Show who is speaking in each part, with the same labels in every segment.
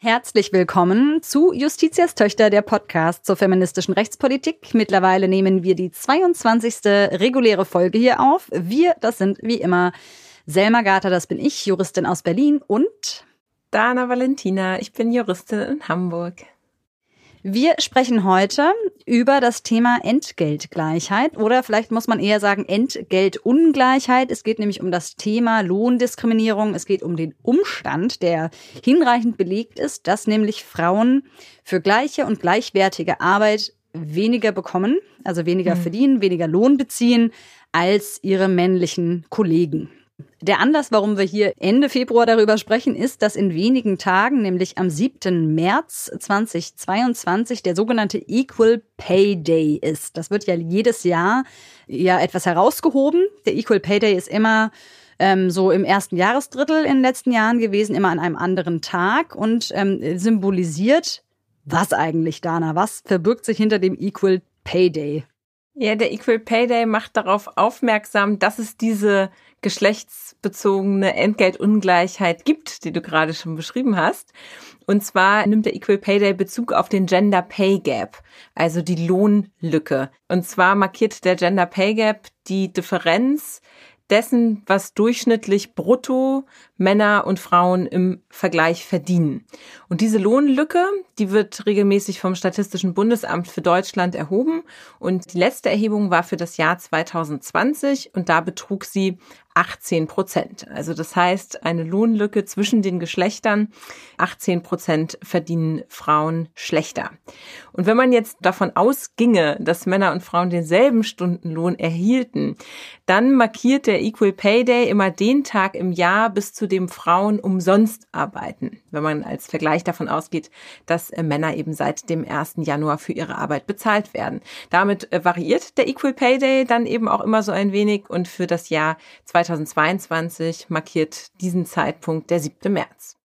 Speaker 1: Herzlich willkommen zu Justitias Töchter, der Podcast zur feministischen Rechtspolitik. Mittlerweile nehmen wir die 22. reguläre Folge hier auf. Wir, das sind wie immer Selma Gater, das bin ich, Juristin aus Berlin und
Speaker 2: Dana Valentina, ich bin Juristin in Hamburg.
Speaker 1: Wir sprechen heute über das Thema Entgeltgleichheit oder vielleicht muss man eher sagen Entgeltungleichheit. Es geht nämlich um das Thema Lohndiskriminierung. Es geht um den Umstand, der hinreichend belegt ist, dass nämlich Frauen für gleiche und gleichwertige Arbeit weniger bekommen, also weniger mhm. verdienen, weniger Lohn beziehen als ihre männlichen Kollegen. Der Anlass, warum wir hier Ende Februar darüber sprechen, ist, dass in wenigen Tagen, nämlich am 7. März 2022, der sogenannte Equal Pay Day ist. Das wird ja jedes Jahr ja etwas herausgehoben. Der Equal Pay Day ist immer ähm, so im ersten Jahresdrittel in den letzten Jahren gewesen, immer an einem anderen Tag und ähm, symbolisiert was eigentlich, Dana? Was verbirgt sich hinter dem Equal Pay Day?
Speaker 2: Ja, der Equal Pay Day macht darauf aufmerksam, dass es diese geschlechtsbezogene Entgeltungleichheit gibt, die du gerade schon beschrieben hast. Und zwar nimmt der Equal Pay Day Bezug auf den Gender Pay Gap, also die Lohnlücke. Und zwar markiert der Gender Pay Gap die Differenz dessen, was durchschnittlich brutto Männer und Frauen im Vergleich verdienen. Und diese Lohnlücke, die wird regelmäßig vom Statistischen Bundesamt für Deutschland erhoben. Und die letzte Erhebung war für das Jahr 2020 und da betrug sie 18 Prozent. Also das heißt, eine Lohnlücke zwischen den Geschlechtern. 18 Prozent verdienen Frauen schlechter. Und wenn man jetzt davon ausginge, dass Männer und Frauen denselben Stundenlohn erhielten, dann markiert der Equal Pay Day immer den Tag im Jahr bis zu dem Frauen umsonst arbeiten, wenn man als Vergleich davon ausgeht, dass äh, Männer eben seit dem 1. Januar für ihre Arbeit bezahlt werden. Damit äh, variiert der Equal Pay Day dann eben auch immer so ein wenig und für das Jahr 2022 markiert diesen Zeitpunkt der 7. März.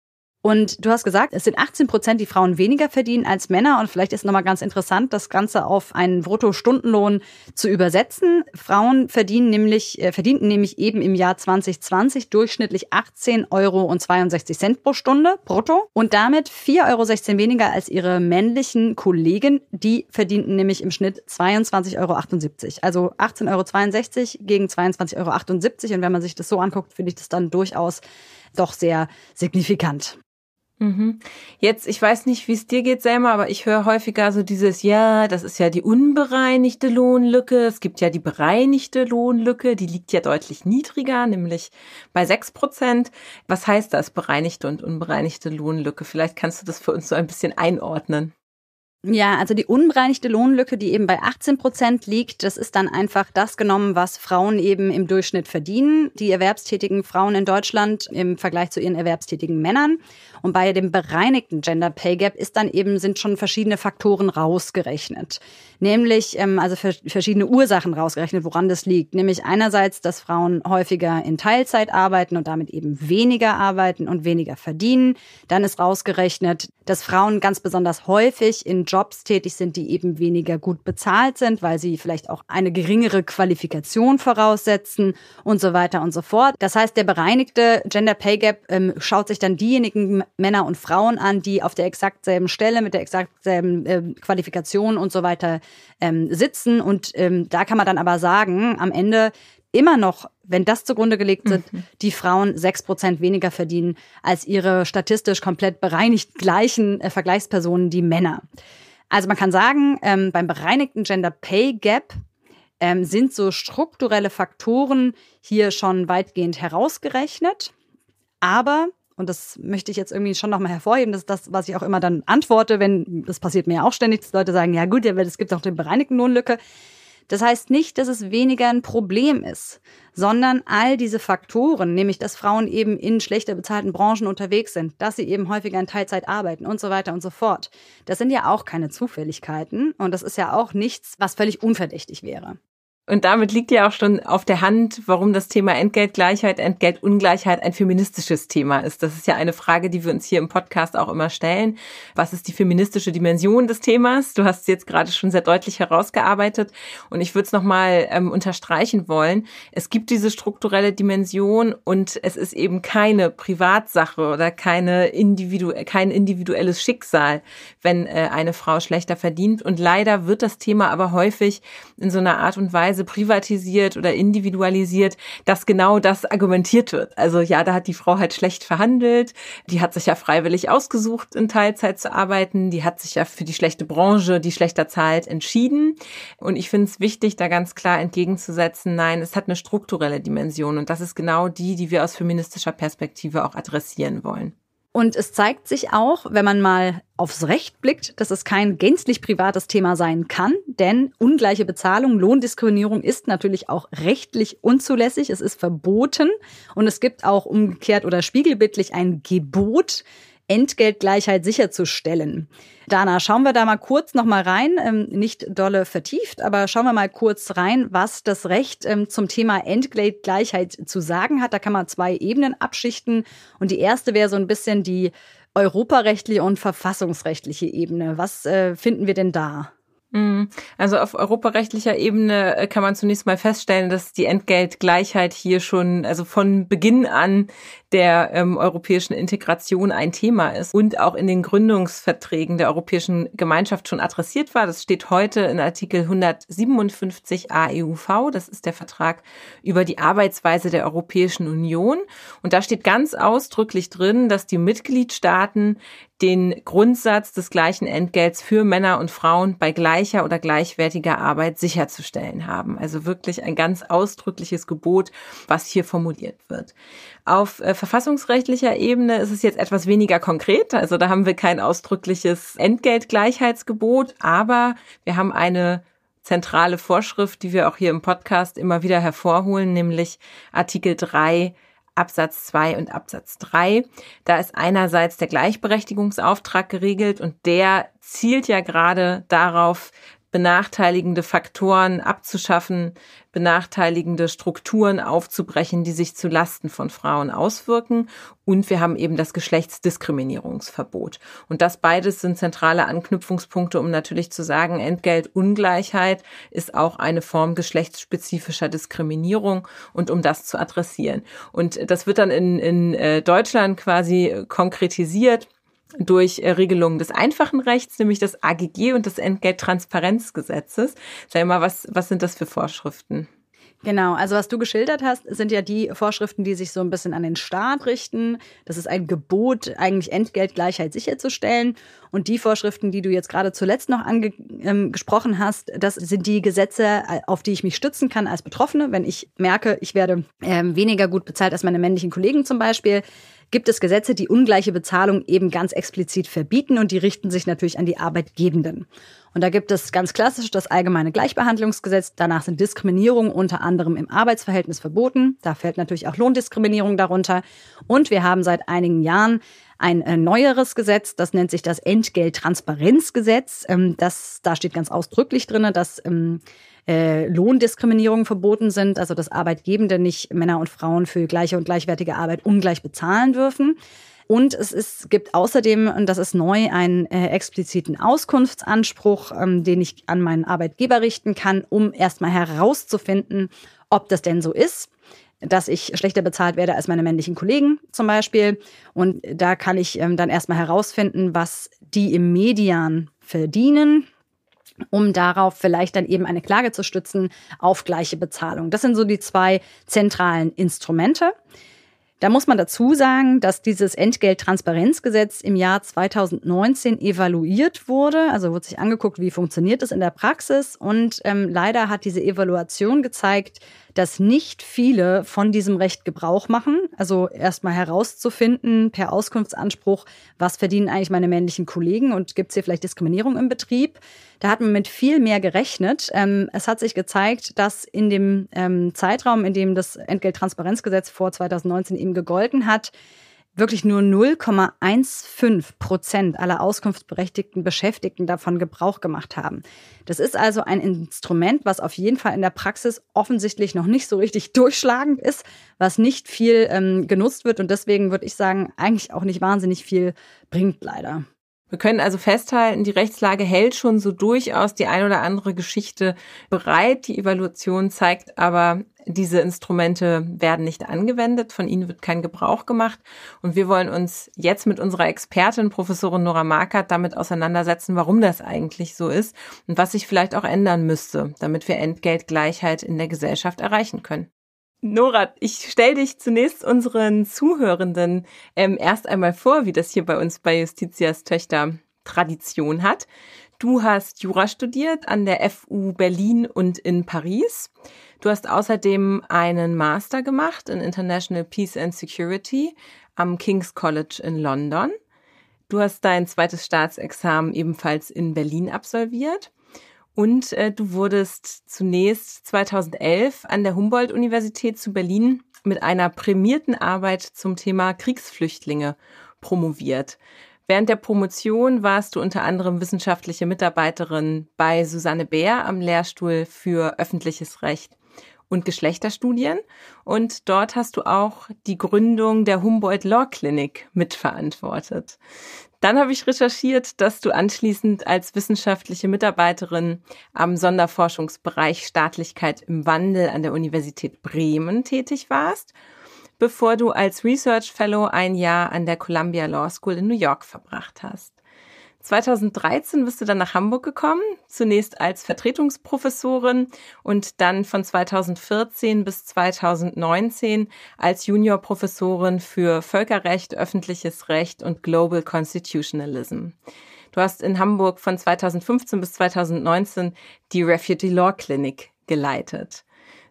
Speaker 1: Und du hast gesagt, es sind 18 Prozent, die Frauen weniger verdienen als Männer. Und vielleicht ist nochmal ganz interessant, das Ganze auf einen Bruttostundenlohn zu übersetzen. Frauen verdienen nämlich, äh, verdienten nämlich eben im Jahr 2020 durchschnittlich 18 Euro und 62 Cent pro Stunde brutto und damit 4,16 Euro weniger als ihre männlichen Kollegen. Die verdienten nämlich im Schnitt 22,78 Euro. Also 18,62 Euro gegen 22,78 Euro. Und wenn man sich das so anguckt, finde ich das dann durchaus doch sehr signifikant.
Speaker 2: Mhm. Jetzt, ich weiß nicht, wie es dir geht, Selma, aber ich höre häufiger so dieses, ja, das ist ja die unbereinigte Lohnlücke. Es gibt ja die bereinigte Lohnlücke, die liegt ja deutlich niedriger, nämlich bei sechs Prozent. Was heißt das, bereinigte und unbereinigte Lohnlücke? Vielleicht kannst du das für uns so ein bisschen einordnen.
Speaker 1: Ja, also die unbereinigte Lohnlücke, die eben bei 18 Prozent liegt, das ist dann einfach das genommen, was Frauen eben im Durchschnitt verdienen, die erwerbstätigen Frauen in Deutschland im Vergleich zu ihren erwerbstätigen Männern. Und bei dem bereinigten Gender Pay Gap ist dann eben, sind schon verschiedene Faktoren rausgerechnet. Nämlich, ähm, also verschiedene Ursachen rausgerechnet, woran das liegt. Nämlich einerseits, dass Frauen häufiger in Teilzeit arbeiten und damit eben weniger arbeiten und weniger verdienen. Dann ist rausgerechnet, dass Frauen ganz besonders häufig in Jobs tätig sind, die eben weniger gut bezahlt sind, weil sie vielleicht auch eine geringere Qualifikation voraussetzen und so weiter und so fort. Das heißt, der bereinigte Gender Pay Gap ähm, schaut sich dann diejenigen Männer und Frauen an, die auf der exakt selben Stelle mit der exakt selben äh, Qualifikation und so weiter ähm, sitzen. Und ähm, da kann man dann aber sagen, am Ende immer noch, wenn das zugrunde gelegt sind, mhm. die Frauen sechs Prozent weniger verdienen als ihre statistisch komplett bereinigt gleichen äh, Vergleichspersonen, die Männer. Also man kann sagen, ähm, beim bereinigten Gender Pay Gap ähm, sind so strukturelle Faktoren hier schon weitgehend herausgerechnet. Aber, und das möchte ich jetzt irgendwie schon nochmal hervorheben, das ist das, was ich auch immer dann antworte, wenn, das passiert mir ja auch ständig, dass Leute sagen, ja gut, ja, es gibt auch den bereinigten Lohnlücke. Das heißt nicht, dass es weniger ein Problem ist, sondern all diese Faktoren, nämlich dass Frauen eben in schlechter bezahlten Branchen unterwegs sind, dass sie eben häufiger in Teilzeit arbeiten und so weiter und so fort. Das sind ja auch keine Zufälligkeiten und das ist ja auch nichts, was völlig unverdächtig wäre.
Speaker 2: Und damit liegt ja auch schon auf der Hand, warum das Thema Entgeltgleichheit, Entgeltungleichheit ein feministisches Thema ist. Das ist ja eine Frage, die wir uns hier im Podcast auch immer stellen. Was ist die feministische Dimension des Themas? Du hast es jetzt gerade schon sehr deutlich herausgearbeitet. Und ich würde es nochmal ähm, unterstreichen wollen. Es gibt diese strukturelle Dimension und es ist eben keine Privatsache oder keine individu kein individuelles Schicksal, wenn äh, eine Frau schlechter verdient. Und leider wird das Thema aber häufig in so einer Art und Weise Weise privatisiert oder individualisiert, dass genau das argumentiert wird. Also ja, da hat die Frau halt schlecht verhandelt, die hat sich ja freiwillig ausgesucht, in Teilzeit zu arbeiten, die hat sich ja für die schlechte Branche, die schlechter zahlt, entschieden. Und ich finde es wichtig, da ganz klar entgegenzusetzen, nein, es hat eine strukturelle Dimension und das ist genau die, die wir aus feministischer Perspektive auch adressieren wollen.
Speaker 1: Und es zeigt sich auch, wenn man mal aufs Recht blickt, dass es kein gänzlich privates Thema sein kann, denn ungleiche Bezahlung, Lohndiskriminierung ist natürlich auch rechtlich unzulässig, es ist verboten. Und es gibt auch umgekehrt oder spiegelbildlich ein Gebot, Entgeltgleichheit sicherzustellen. Dana, schauen wir da mal kurz noch mal rein, ähm, nicht dolle vertieft, aber schauen wir mal kurz rein, was das Recht ähm, zum Thema Entgeltgleichheit zu sagen hat. Da kann man zwei Ebenen abschichten und die erste wäre so ein bisschen die europarechtliche und verfassungsrechtliche Ebene. Was äh, finden wir denn da?
Speaker 2: Mhm. Also auf europarechtlicher Ebene äh, kann man zunächst mal feststellen, dass die Entgeltgleichheit hier schon, also von Beginn an der ähm, europäischen Integration ein Thema ist und auch in den Gründungsverträgen der Europäischen Gemeinschaft schon adressiert war. Das steht heute in Artikel 157 AEUV. Das ist der Vertrag über die Arbeitsweise der Europäischen Union. Und da steht ganz ausdrücklich drin, dass die Mitgliedstaaten den Grundsatz des gleichen Entgelts für Männer und Frauen bei gleicher oder gleichwertiger Arbeit sicherzustellen haben. Also wirklich ein ganz ausdrückliches Gebot, was hier formuliert wird. Auf äh, verfassungsrechtlicher Ebene ist es jetzt etwas weniger konkret. Also da haben wir kein ausdrückliches Entgeltgleichheitsgebot, aber wir haben eine zentrale Vorschrift, die wir auch hier im Podcast immer wieder hervorholen, nämlich Artikel 3 Absatz 2 und Absatz 3. Da ist einerseits der Gleichberechtigungsauftrag geregelt und der zielt ja gerade darauf, benachteiligende Faktoren abzuschaffen, benachteiligende Strukturen aufzubrechen, die sich zu Lasten von Frauen auswirken. Und wir haben eben das Geschlechtsdiskriminierungsverbot. Und das beides sind zentrale Anknüpfungspunkte, um natürlich zu sagen, Entgeltungleichheit ist auch eine Form geschlechtsspezifischer Diskriminierung und um das zu adressieren. Und das wird dann in, in äh, Deutschland quasi konkretisiert durch äh, Regelungen des einfachen Rechts, nämlich das AGG und des Entgelttransparenzgesetzes. Sag mal, was, was sind das für Vorschriften?
Speaker 1: Genau, also was du geschildert hast, sind ja die Vorschriften, die sich so ein bisschen an den Staat richten. Das ist ein Gebot, eigentlich Entgeltgleichheit sicherzustellen. Und die Vorschriften, die du jetzt gerade zuletzt noch angesprochen ähm, hast, das sind die Gesetze, äh, auf die ich mich stützen kann als Betroffene. Wenn ich merke, ich werde ähm, weniger gut bezahlt als meine männlichen Kollegen zum Beispiel, gibt es Gesetze, die ungleiche Bezahlung eben ganz explizit verbieten und die richten sich natürlich an die Arbeitgebenden. Und da gibt es ganz klassisch das allgemeine Gleichbehandlungsgesetz. Danach sind Diskriminierungen unter anderem im Arbeitsverhältnis verboten. Da fällt natürlich auch Lohndiskriminierung darunter. Und wir haben seit einigen Jahren ein äh, neueres Gesetz, das nennt sich das Entgelttransparenzgesetz. Ähm, das, da steht ganz ausdrücklich drin, dass ähm, äh, Lohndiskriminierung verboten sind, also dass Arbeitgebende nicht Männer und Frauen für gleiche und gleichwertige Arbeit ungleich bezahlen dürfen. Und es ist, gibt außerdem, und das ist neu, einen äh, expliziten Auskunftsanspruch, ähm, den ich an meinen Arbeitgeber richten kann, um erstmal herauszufinden, ob das denn so ist dass ich schlechter bezahlt werde als meine männlichen Kollegen zum Beispiel. Und da kann ich ähm, dann erstmal herausfinden, was die im Median verdienen um darauf vielleicht dann eben eine Klage zu stützen auf gleiche Bezahlung. Das sind so die zwei zentralen Instrumente. Da muss man dazu sagen, dass dieses Entgelttransparenzgesetz im Jahr 2019 evaluiert wurde. Also wurde sich angeguckt, wie funktioniert es in der Praxis. Und ähm, leider hat diese Evaluation gezeigt, dass nicht viele von diesem Recht Gebrauch machen. Also erstmal herauszufinden per Auskunftsanspruch, was verdienen eigentlich meine männlichen Kollegen und gibt es hier vielleicht Diskriminierung im Betrieb. Da hat man mit viel mehr gerechnet. Ähm, es hat sich gezeigt, dass in dem ähm, Zeitraum, in dem das Entgelttransparenzgesetz vor 2019 eben gegolten hat, wirklich nur 0,15 Prozent aller auskunftsberechtigten Beschäftigten davon Gebrauch gemacht haben. Das ist also ein Instrument, was auf jeden Fall in der Praxis offensichtlich noch nicht so richtig durchschlagend ist, was nicht viel ähm, genutzt wird und deswegen würde ich sagen, eigentlich auch nicht wahnsinnig viel bringt leider.
Speaker 2: Wir können also festhalten, die Rechtslage hält schon so durchaus die ein oder andere Geschichte bereit. Die Evaluation zeigt aber, diese Instrumente werden nicht angewendet, von ihnen wird kein Gebrauch gemacht. Und wir wollen uns jetzt mit unserer Expertin, Professorin Nora Markert, damit auseinandersetzen, warum das eigentlich so ist und was sich vielleicht auch ändern müsste, damit wir Entgeltgleichheit in der Gesellschaft erreichen können. Nora, ich stelle dich zunächst unseren Zuhörenden ähm, erst einmal vor, wie das hier bei uns bei Justitias Töchter Tradition hat. Du hast Jura studiert an der FU Berlin und in Paris. Du hast außerdem einen Master gemacht in International Peace and Security am King's College in London. Du hast dein zweites Staatsexamen ebenfalls in Berlin absolviert und äh, du wurdest zunächst 2011 an der Humboldt-Universität zu Berlin mit einer prämierten Arbeit zum Thema Kriegsflüchtlinge promoviert. Während der Promotion warst du unter anderem wissenschaftliche Mitarbeiterin bei Susanne Bär am Lehrstuhl für öffentliches Recht und Geschlechterstudien. Und dort hast du auch die Gründung der Humboldt Law Clinic mitverantwortet. Dann habe ich recherchiert, dass du anschließend als wissenschaftliche Mitarbeiterin am Sonderforschungsbereich Staatlichkeit im Wandel an der Universität Bremen tätig warst, bevor du als Research Fellow ein Jahr an der Columbia Law School in New York verbracht hast. 2013 bist du dann nach Hamburg gekommen, zunächst als Vertretungsprofessorin und dann von 2014 bis 2019 als Juniorprofessorin für Völkerrecht, öffentliches Recht und Global Constitutionalism. Du hast in Hamburg von 2015 bis 2019 die Refugee Law Clinic geleitet.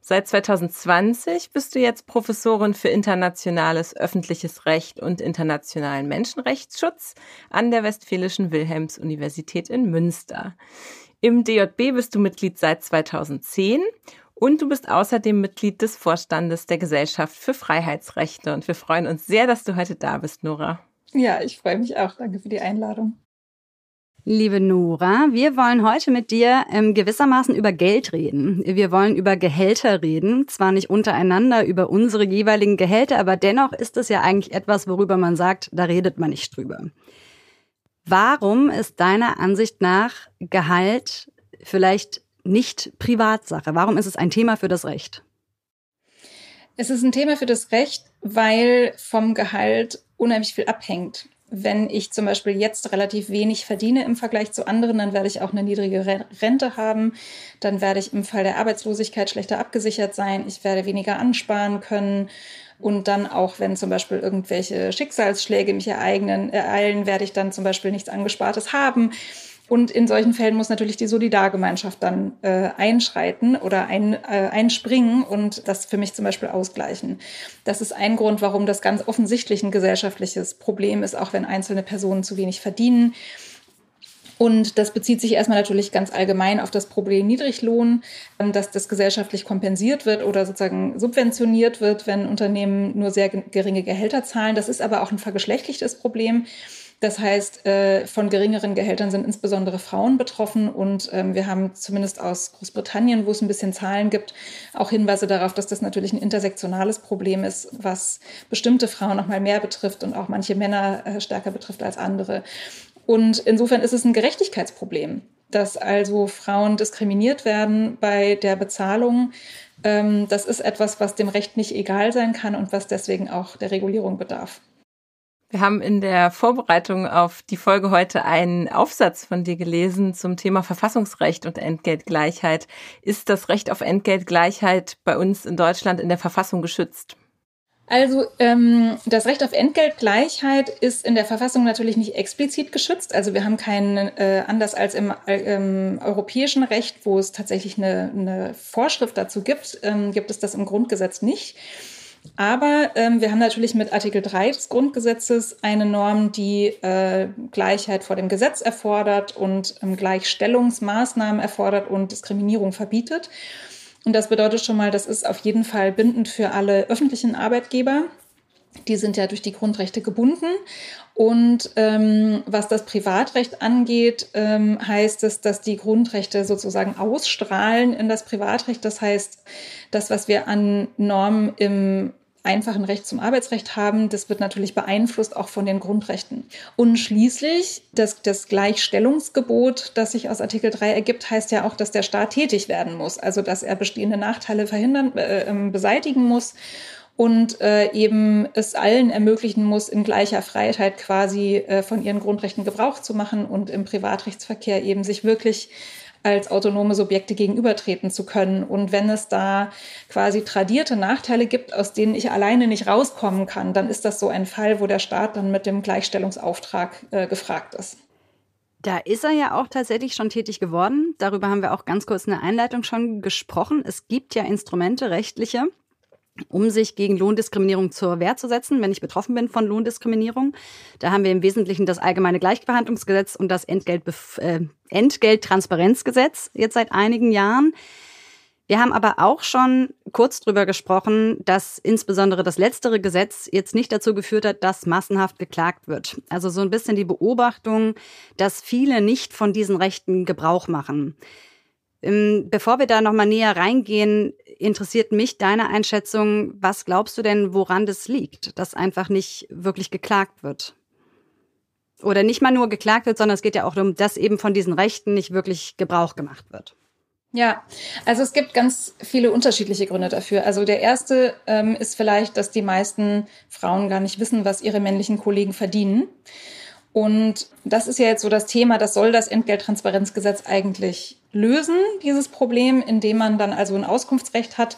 Speaker 2: Seit 2020 bist du jetzt Professorin für internationales öffentliches Recht und internationalen Menschenrechtsschutz an der Westfälischen Wilhelms-Universität in Münster. Im DJB bist du Mitglied seit 2010 und du bist außerdem Mitglied des Vorstandes der Gesellschaft für Freiheitsrechte. Und wir freuen uns sehr, dass du heute da bist, Nora.
Speaker 3: Ja, ich freue mich auch. Danke für die Einladung.
Speaker 1: Liebe Nora, wir wollen heute mit dir ähm, gewissermaßen über Geld reden. Wir wollen über Gehälter reden, zwar nicht untereinander über unsere jeweiligen Gehälter, aber dennoch ist es ja eigentlich etwas, worüber man sagt, da redet man nicht drüber. Warum ist deiner Ansicht nach Gehalt vielleicht nicht Privatsache? Warum ist es ein Thema für das Recht?
Speaker 3: Es ist ein Thema für das Recht, weil vom Gehalt unheimlich viel abhängt wenn ich zum Beispiel jetzt relativ wenig verdiene im Vergleich zu anderen, dann werde ich auch eine niedrige Rente haben. Dann werde ich im Fall der Arbeitslosigkeit schlechter abgesichert sein. Ich werde weniger ansparen können. Und dann auch, wenn zum Beispiel irgendwelche Schicksalsschläge mich ereignen, ereilen, werde ich dann zum Beispiel nichts Angespartes haben. Und in solchen Fällen muss natürlich die Solidargemeinschaft dann äh, einschreiten oder ein, äh, einspringen und das für mich zum Beispiel ausgleichen. Das ist ein Grund, warum das ganz offensichtlich ein gesellschaftliches Problem ist, auch wenn einzelne Personen zu wenig verdienen. Und das bezieht sich erstmal natürlich ganz allgemein auf das Problem Niedriglohn, ähm, dass das gesellschaftlich kompensiert wird oder sozusagen subventioniert wird, wenn Unternehmen nur sehr geringe Gehälter zahlen. Das ist aber auch ein vergeschlechtlichtes Problem. Das heißt, äh, von geringeren Gehältern sind insbesondere Frauen betroffen. Und ähm, wir haben zumindest aus Großbritannien, wo es ein bisschen Zahlen gibt, auch Hinweise darauf, dass das natürlich ein intersektionales Problem ist, was bestimmte Frauen noch mal mehr betrifft und auch manche Männer äh, stärker betrifft als andere. Und insofern ist es ein Gerechtigkeitsproblem, dass also Frauen diskriminiert werden bei der Bezahlung. Ähm, das ist etwas, was dem Recht nicht egal sein kann und was deswegen auch der Regulierung bedarf.
Speaker 2: Wir haben in der Vorbereitung auf die Folge heute einen Aufsatz von dir gelesen zum Thema Verfassungsrecht und Entgeltgleichheit. Ist das Recht auf Entgeltgleichheit bei uns in Deutschland in der Verfassung geschützt?
Speaker 3: Also ähm, das Recht auf Entgeltgleichheit ist in der Verfassung natürlich nicht explizit geschützt. Also wir haben keinen, äh, anders als im, äh, im europäischen Recht, wo es tatsächlich eine, eine Vorschrift dazu gibt, ähm, gibt es das im Grundgesetz nicht. Aber ähm, wir haben natürlich mit Artikel 3 des Grundgesetzes eine Norm, die äh, Gleichheit vor dem Gesetz erfordert und ähm, Gleichstellungsmaßnahmen erfordert und Diskriminierung verbietet. Und das bedeutet schon mal, das ist auf jeden Fall bindend für alle öffentlichen Arbeitgeber. Die sind ja durch die Grundrechte gebunden. Und ähm, was das Privatrecht angeht, ähm, heißt es, dass die Grundrechte sozusagen ausstrahlen in das Privatrecht. Das heißt, das, was wir an Normen im einfachen Recht zum Arbeitsrecht haben, das wird natürlich beeinflusst auch von den Grundrechten. Und schließlich das, das Gleichstellungsgebot, das sich aus Artikel 3 ergibt, heißt ja auch, dass der Staat tätig werden muss, also dass er bestehende Nachteile verhindern, äh, ähm, beseitigen muss und äh, eben es allen ermöglichen muss, in gleicher Freiheit quasi äh, von ihren Grundrechten Gebrauch zu machen und im Privatrechtsverkehr eben sich wirklich als autonome Subjekte gegenübertreten zu können. Und wenn es da quasi tradierte Nachteile gibt, aus denen ich alleine nicht rauskommen kann, dann ist das so ein Fall, wo der Staat dann mit dem Gleichstellungsauftrag äh, gefragt ist.
Speaker 1: Da ist er ja auch tatsächlich schon tätig geworden. Darüber haben wir auch ganz kurz in der Einleitung schon gesprochen. Es gibt ja Instrumente rechtliche, um sich gegen Lohndiskriminierung zur Wehr zu setzen, wenn ich betroffen bin von Lohndiskriminierung. Da haben wir im Wesentlichen das allgemeine Gleichbehandlungsgesetz und das Entgeltbef äh, Entgelttransparenzgesetz jetzt seit einigen Jahren. Wir haben aber auch schon kurz drüber gesprochen, dass insbesondere das letztere Gesetz jetzt nicht dazu geführt hat, dass massenhaft geklagt wird. Also so ein bisschen die Beobachtung, dass viele nicht von diesen Rechten Gebrauch machen. Ähm, bevor wir da nochmal näher reingehen, interessiert mich deine Einschätzung. Was glaubst du denn, woran das liegt, dass einfach nicht wirklich geklagt wird? Oder nicht mal nur geklagt wird, sondern es geht ja auch darum, dass eben von diesen Rechten nicht wirklich Gebrauch gemacht wird.
Speaker 3: Ja, also es gibt ganz viele unterschiedliche Gründe dafür. Also der erste ähm, ist vielleicht, dass die meisten Frauen gar nicht wissen, was ihre männlichen Kollegen verdienen. Und das ist ja jetzt so das Thema, das soll das Entgelttransparenzgesetz eigentlich lösen, dieses Problem, indem man dann also ein Auskunftsrecht hat.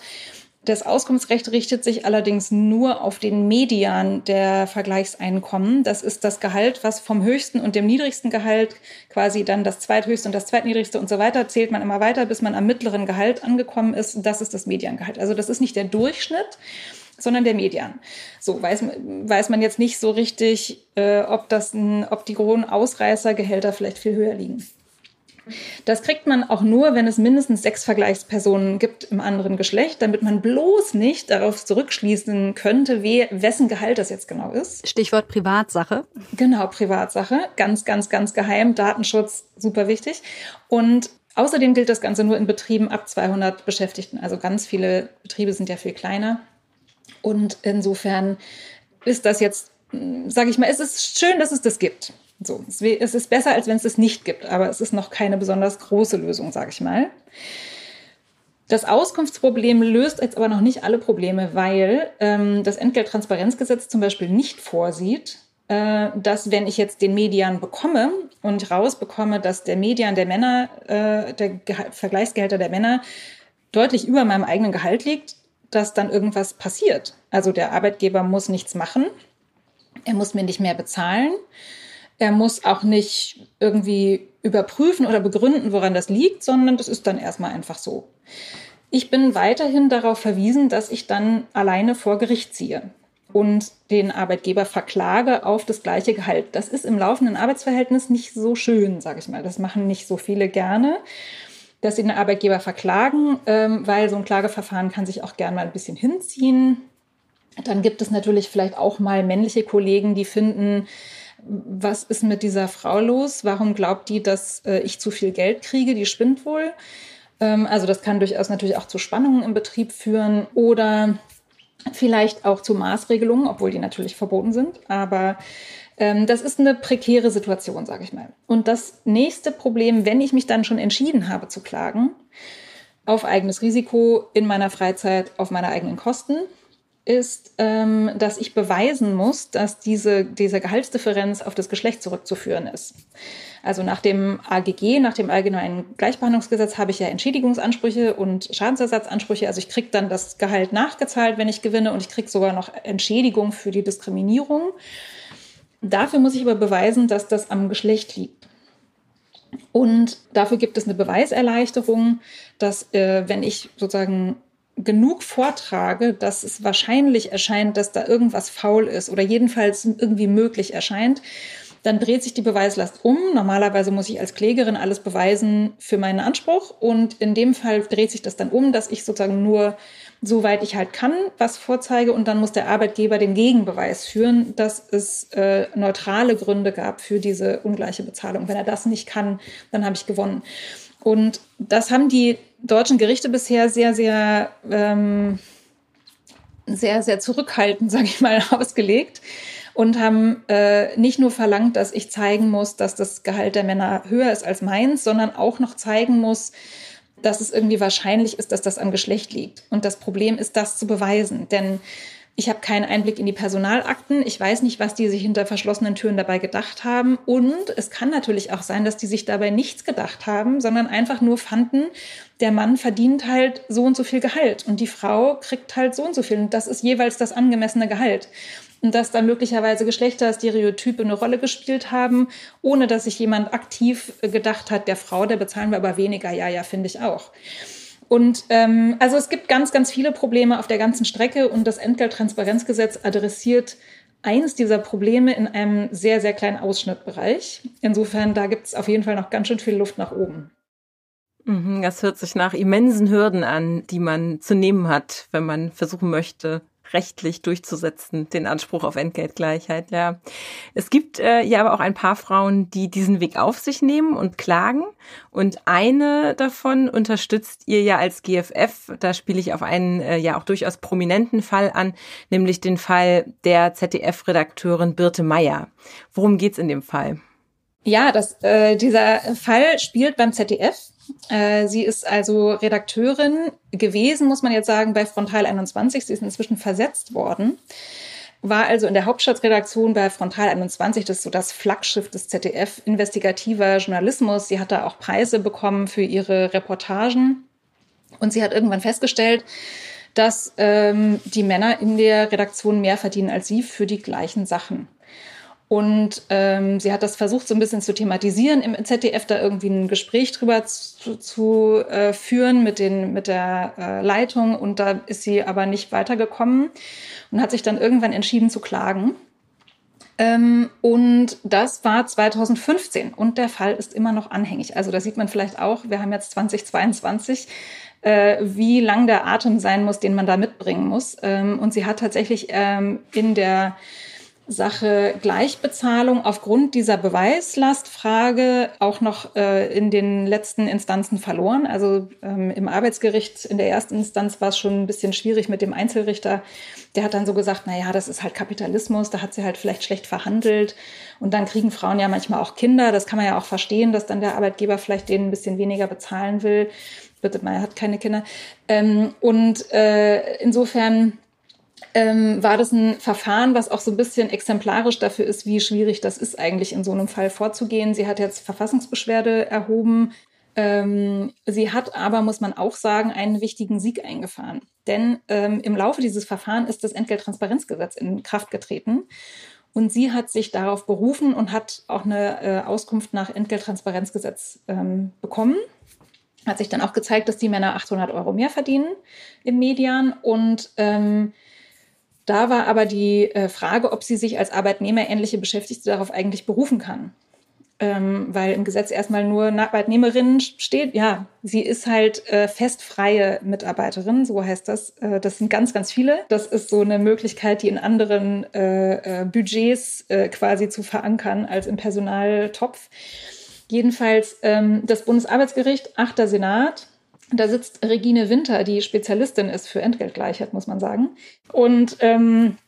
Speaker 3: Das Auskunftsrecht richtet sich allerdings nur auf den Median der Vergleichseinkommen. Das ist das Gehalt, was vom höchsten und dem niedrigsten Gehalt quasi dann das zweithöchste und das zweitniedrigste und so weiter zählt man immer weiter, bis man am mittleren Gehalt angekommen ist. Das ist das Mediangehalt. Also das ist nicht der Durchschnitt, sondern der Median. So weiß, weiß man jetzt nicht so richtig, äh, ob, das ein, ob die hohen Ausreißergehälter vielleicht viel höher liegen. Das kriegt man auch nur, wenn es mindestens sechs Vergleichspersonen gibt im anderen Geschlecht, damit man bloß nicht darauf zurückschließen könnte, we wessen Gehalt das jetzt genau ist.
Speaker 1: Stichwort Privatsache.
Speaker 3: Genau, Privatsache. Ganz, ganz, ganz geheim. Datenschutz, super wichtig. Und außerdem gilt das Ganze nur in Betrieben ab 200 Beschäftigten. Also ganz viele Betriebe sind ja viel kleiner. Und insofern ist das jetzt, sage ich mal, es ist schön, dass es das gibt. So, es ist besser, als wenn es es nicht gibt, aber es ist noch keine besonders große Lösung, sage ich mal. Das Auskunftsproblem löst jetzt aber noch nicht alle Probleme, weil ähm, das Entgelttransparenzgesetz zum Beispiel nicht vorsieht, äh, dass wenn ich jetzt den Median bekomme und rausbekomme, dass der Median der Männer, äh, der Ge Vergleichsgehälter der Männer deutlich über meinem eigenen Gehalt liegt, dass dann irgendwas passiert. Also der Arbeitgeber muss nichts machen, er muss mir nicht mehr bezahlen, er muss auch nicht irgendwie überprüfen oder begründen, woran das liegt, sondern das ist dann erstmal einfach so. Ich bin weiterhin darauf verwiesen, dass ich dann alleine vor Gericht ziehe und den Arbeitgeber verklage auf das gleiche Gehalt. Das ist im laufenden Arbeitsverhältnis nicht so schön, sage ich mal. Das machen nicht so viele gerne dass sie den Arbeitgeber verklagen, ähm, weil so ein Klageverfahren kann sich auch gern mal ein bisschen hinziehen. Dann gibt es natürlich vielleicht auch mal männliche Kollegen, die finden, was ist mit dieser Frau los? Warum glaubt die, dass äh, ich zu viel Geld kriege? Die spinnt wohl. Ähm, also das kann durchaus natürlich auch zu Spannungen im Betrieb führen oder vielleicht auch zu Maßregelungen, obwohl die natürlich verboten sind. Aber das ist eine prekäre Situation, sage ich mal. Und das nächste Problem, wenn ich mich dann schon entschieden habe zu klagen, auf eigenes Risiko, in meiner Freizeit, auf meine eigenen Kosten, ist, ähm, dass ich beweisen muss, dass diese, diese Gehaltsdifferenz auf das Geschlecht zurückzuführen ist. Also nach dem AGG, nach dem Allgemeinen Gleichbehandlungsgesetz, habe ich ja Entschädigungsansprüche und Schadensersatzansprüche. Also ich kriege dann das Gehalt nachgezahlt, wenn ich gewinne, und ich kriege sogar noch Entschädigung für die Diskriminierung. Dafür muss ich aber beweisen, dass das am Geschlecht liegt. Und dafür gibt es eine Beweiserleichterung, dass äh, wenn ich sozusagen genug vortrage, dass es wahrscheinlich erscheint, dass da irgendwas faul ist oder jedenfalls irgendwie möglich erscheint, dann dreht sich die Beweislast um. Normalerweise muss ich als Klägerin alles beweisen für meinen Anspruch und in dem Fall dreht sich das dann um, dass ich sozusagen nur soweit ich halt kann, was vorzeige und dann muss der Arbeitgeber den Gegenbeweis führen, dass es äh, neutrale Gründe gab für diese ungleiche Bezahlung. Wenn er das nicht kann, dann habe ich gewonnen. Und das haben die deutschen Gerichte bisher sehr, sehr, ähm, sehr, sehr zurückhaltend, sage ich mal, ausgelegt und haben äh, nicht nur verlangt, dass ich zeigen muss, dass das Gehalt der Männer höher ist als meins, sondern auch noch zeigen muss, dass es irgendwie wahrscheinlich ist, dass das am Geschlecht liegt. Und das Problem ist, das zu beweisen. Denn ich habe keinen Einblick in die Personalakten. Ich weiß nicht, was die sich hinter verschlossenen Türen dabei gedacht haben. Und es kann natürlich auch sein, dass die sich dabei nichts gedacht haben, sondern einfach nur fanden, der Mann verdient halt so und so viel Gehalt und die Frau kriegt halt so und so viel. Und das ist jeweils das angemessene Gehalt. Und dass da möglicherweise Geschlechterstereotype eine Rolle gespielt haben, ohne dass sich jemand aktiv gedacht hat, der Frau, der bezahlen wir aber weniger. Ja, ja, finde ich auch. Und ähm, also es gibt ganz, ganz viele Probleme auf der ganzen Strecke und das Entgelttransparenzgesetz adressiert eins dieser Probleme in einem sehr, sehr kleinen Ausschnittbereich. Insofern, da gibt es auf jeden Fall noch ganz schön viel Luft nach oben.
Speaker 2: Mhm, das hört sich nach immensen Hürden an, die man zu nehmen hat, wenn man versuchen möchte, rechtlich durchzusetzen, den Anspruch auf Entgeltgleichheit, ja. Es gibt äh, ja aber auch ein paar Frauen, die diesen Weg auf sich nehmen und klagen. Und eine davon unterstützt ihr ja als GFF. Da spiele ich auf einen äh, ja auch durchaus prominenten Fall an, nämlich den Fall der ZDF-Redakteurin Birte Meyer. Worum geht's in dem Fall?
Speaker 3: Ja, das, äh, dieser Fall spielt beim ZDF sie ist also Redakteurin gewesen, muss man jetzt sagen, bei Frontal 21. Sie ist inzwischen versetzt worden. War also in der Hauptstadtredaktion bei Frontal 21, das ist so das Flaggschiff des ZDF, investigativer Journalismus. Sie hat da auch Preise bekommen für ihre Reportagen. Und sie hat irgendwann festgestellt, dass ähm, die Männer in der Redaktion mehr verdienen als sie für die gleichen Sachen. Und ähm, sie hat das versucht, so ein bisschen zu thematisieren im ZDF, da irgendwie ein Gespräch drüber zu, zu äh, führen mit, den, mit der äh, Leitung. Und da ist sie aber nicht weitergekommen und hat sich dann irgendwann entschieden zu klagen. Ähm, und das war 2015 und der Fall ist immer noch anhängig. Also da sieht man vielleicht auch, wir haben jetzt 2022, äh, wie lang der Atem sein muss, den man da mitbringen muss. Ähm, und sie hat tatsächlich ähm, in der Sache Gleichbezahlung aufgrund dieser Beweislastfrage auch noch äh, in den letzten Instanzen verloren. Also ähm, im Arbeitsgericht in der ersten Instanz war es schon ein bisschen schwierig mit dem Einzelrichter. Der hat dann so gesagt, na ja, das ist halt Kapitalismus, da hat sie halt vielleicht schlecht verhandelt. Und dann kriegen Frauen ja manchmal auch Kinder. Das kann man ja auch verstehen, dass dann der Arbeitgeber vielleicht denen ein bisschen weniger bezahlen will. Bitte, man hat keine Kinder. Ähm, und äh, insofern ähm, war das ein Verfahren, was auch so ein bisschen exemplarisch dafür ist, wie schwierig das ist, eigentlich in so einem Fall vorzugehen. Sie hat jetzt Verfassungsbeschwerde erhoben. Ähm, sie hat aber, muss man auch sagen, einen wichtigen Sieg eingefahren. Denn ähm, im Laufe dieses Verfahrens ist das Entgelttransparenzgesetz in Kraft getreten. Und sie hat sich darauf berufen und hat auch eine äh, Auskunft nach Entgelttransparenzgesetz ähm, bekommen. Hat sich dann auch gezeigt, dass die Männer 800 Euro mehr verdienen im Median und ähm, da war aber die äh, Frage, ob sie sich als arbeitnehmerähnliche Beschäftigte darauf eigentlich berufen kann. Ähm, weil im Gesetz erstmal nur Arbeitnehmerin steht. Ja, sie ist halt äh, festfreie Mitarbeiterin, so heißt das. Äh, das sind ganz, ganz viele. Das ist so eine Möglichkeit, die in anderen äh, äh Budgets äh, quasi zu verankern als im Personaltopf. Jedenfalls ähm, das Bundesarbeitsgericht, achter Senat, da sitzt Regine Winter, die Spezialistin ist für Entgeltgleichheit, muss man sagen. Und ähm,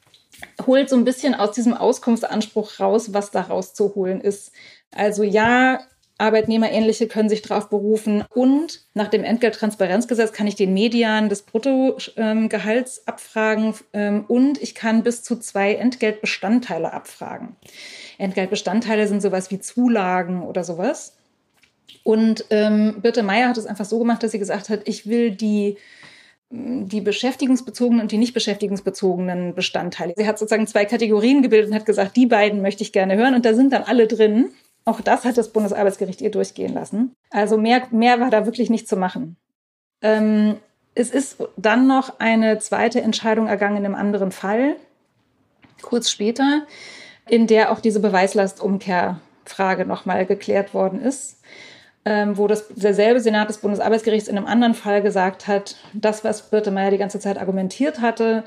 Speaker 3: holt so ein bisschen aus diesem Auskunftsanspruch raus, was da rauszuholen ist. Also ja, Arbeitnehmerähnliche können sich darauf berufen und nach dem Entgelttransparenzgesetz kann ich den Median des Bruttogehalts ähm, abfragen ähm, und ich kann bis zu zwei Entgeltbestandteile abfragen. Entgeltbestandteile sind sowas wie Zulagen oder sowas. Und ähm, Birte Meyer hat es einfach so gemacht, dass sie gesagt hat, ich will die die beschäftigungsbezogenen und die nicht beschäftigungsbezogenen Bestandteile. Sie hat sozusagen zwei Kategorien gebildet und hat gesagt, die beiden möchte ich gerne hören und da sind dann alle drin. Auch das hat das Bundesarbeitsgericht ihr durchgehen lassen. Also mehr, mehr war da wirklich nicht zu machen. Ähm, es ist dann noch eine zweite Entscheidung ergangen in einem anderen Fall, kurz später, in der auch diese Beweislastumkehrfrage nochmal geklärt worden ist. Ähm, wo das derselbe Senat des Bundesarbeitsgerichts in einem anderen Fall gesagt hat, das, was Birte Meyer die ganze Zeit argumentiert hatte,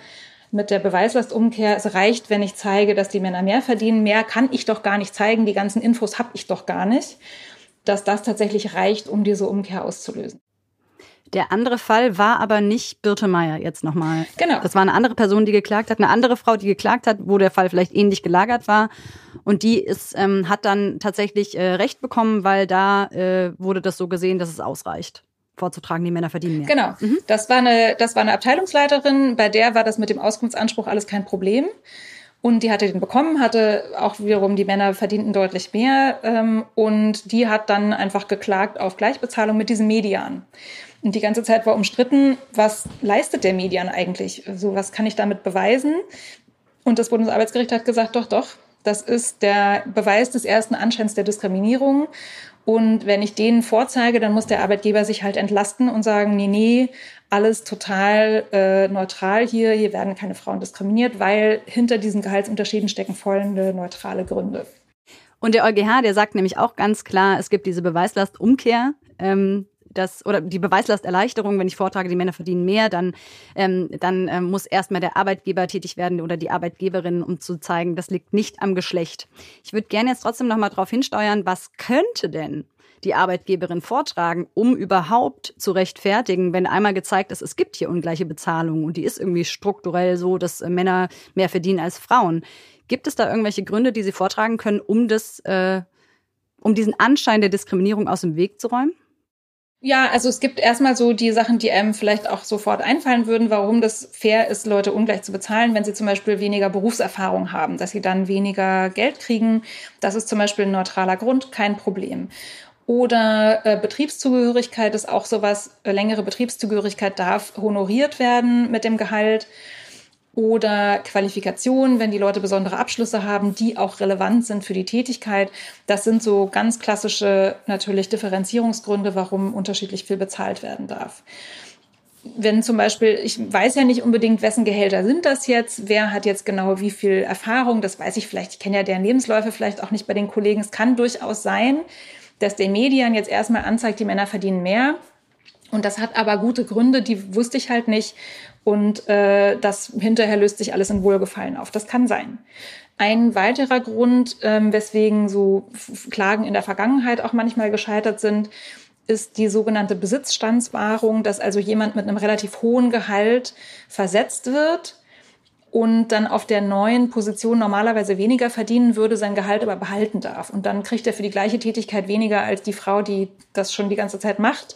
Speaker 3: mit der Beweislastumkehr, es reicht, wenn ich zeige, dass die Männer mehr verdienen. Mehr kann ich doch gar nicht zeigen, die ganzen Infos habe ich doch gar nicht, dass das tatsächlich reicht, um diese Umkehr auszulösen.
Speaker 1: Der andere Fall war aber nicht Birte Meier jetzt nochmal.
Speaker 3: Genau.
Speaker 1: Das war eine andere Person, die geklagt hat, eine andere Frau, die geklagt hat, wo der Fall vielleicht ähnlich gelagert war. Und die ist, ähm, hat dann tatsächlich äh, Recht bekommen, weil da äh, wurde das so gesehen, dass es ausreicht vorzutragen, die Männer verdienen mehr.
Speaker 3: Genau. Mhm. Das war eine, das war eine Abteilungsleiterin, bei der war das mit dem Auskunftsanspruch alles kein Problem. Und die hatte den bekommen, hatte auch wiederum, die Männer verdienten deutlich mehr. Ähm, und die hat dann einfach geklagt auf Gleichbezahlung mit diesem Median. Und die ganze Zeit war umstritten, was leistet der Median eigentlich? So, also, was kann ich damit beweisen? Und das Bundesarbeitsgericht hat gesagt, doch, doch, das ist der Beweis des ersten Anscheins der Diskriminierung. Und wenn ich den vorzeige, dann muss der Arbeitgeber sich halt entlasten und sagen, nee, nee, alles total äh, neutral hier, hier werden keine Frauen diskriminiert, weil hinter diesen Gehaltsunterschieden stecken folgende neutrale Gründe.
Speaker 1: Und der EuGH, der sagt nämlich auch ganz klar, es gibt diese Beweislastumkehr. Ähm, das oder die Beweislasterleichterung, wenn ich vortrage, die Männer verdienen mehr, dann, ähm, dann ähm, muss erstmal der Arbeitgeber tätig werden oder die Arbeitgeberin, um zu zeigen, das liegt nicht am Geschlecht. Ich würde gerne jetzt trotzdem nochmal darauf hinsteuern, was könnte denn die Arbeitgeberin vortragen, um überhaupt zu rechtfertigen, wenn einmal gezeigt ist, es gibt hier ungleiche Bezahlung und die ist irgendwie strukturell so, dass äh, Männer mehr verdienen als Frauen. Gibt es da irgendwelche Gründe, die Sie vortragen können, um das, äh, um diesen Anschein der Diskriminierung aus dem Weg zu räumen?
Speaker 3: Ja, also es gibt erstmal so die Sachen, die einem vielleicht auch sofort einfallen würden, warum das fair ist, Leute ungleich zu bezahlen, wenn sie zum Beispiel weniger Berufserfahrung haben, dass sie dann weniger Geld kriegen. Das ist zum Beispiel ein neutraler Grund, kein Problem. Oder äh, Betriebszugehörigkeit ist auch sowas, äh, längere Betriebszugehörigkeit darf honoriert werden mit dem Gehalt oder Qualifikationen, wenn die Leute besondere Abschlüsse haben, die auch relevant sind für die Tätigkeit. Das sind so ganz klassische natürlich Differenzierungsgründe, warum unterschiedlich viel bezahlt werden darf. Wenn zum Beispiel, ich weiß ja nicht unbedingt, wessen Gehälter sind das jetzt, wer hat jetzt genau wie viel Erfahrung, das weiß ich vielleicht, ich kenne ja deren Lebensläufe vielleicht auch nicht bei den Kollegen. Es kann durchaus sein, dass der Median jetzt erstmal anzeigt, die Männer verdienen mehr. Und das hat aber gute Gründe, die wusste ich halt nicht und äh, das hinterher löst sich alles in Wohlgefallen auf. Das kann sein. Ein weiterer Grund, ähm, weswegen so Klagen in der Vergangenheit auch manchmal gescheitert sind, ist die sogenannte Besitzstandswahrung, dass also jemand mit einem relativ hohen Gehalt versetzt wird und dann auf der neuen Position normalerweise weniger verdienen würde, sein Gehalt aber behalten darf. Und dann kriegt er für die gleiche Tätigkeit weniger als die Frau, die das schon die ganze Zeit macht.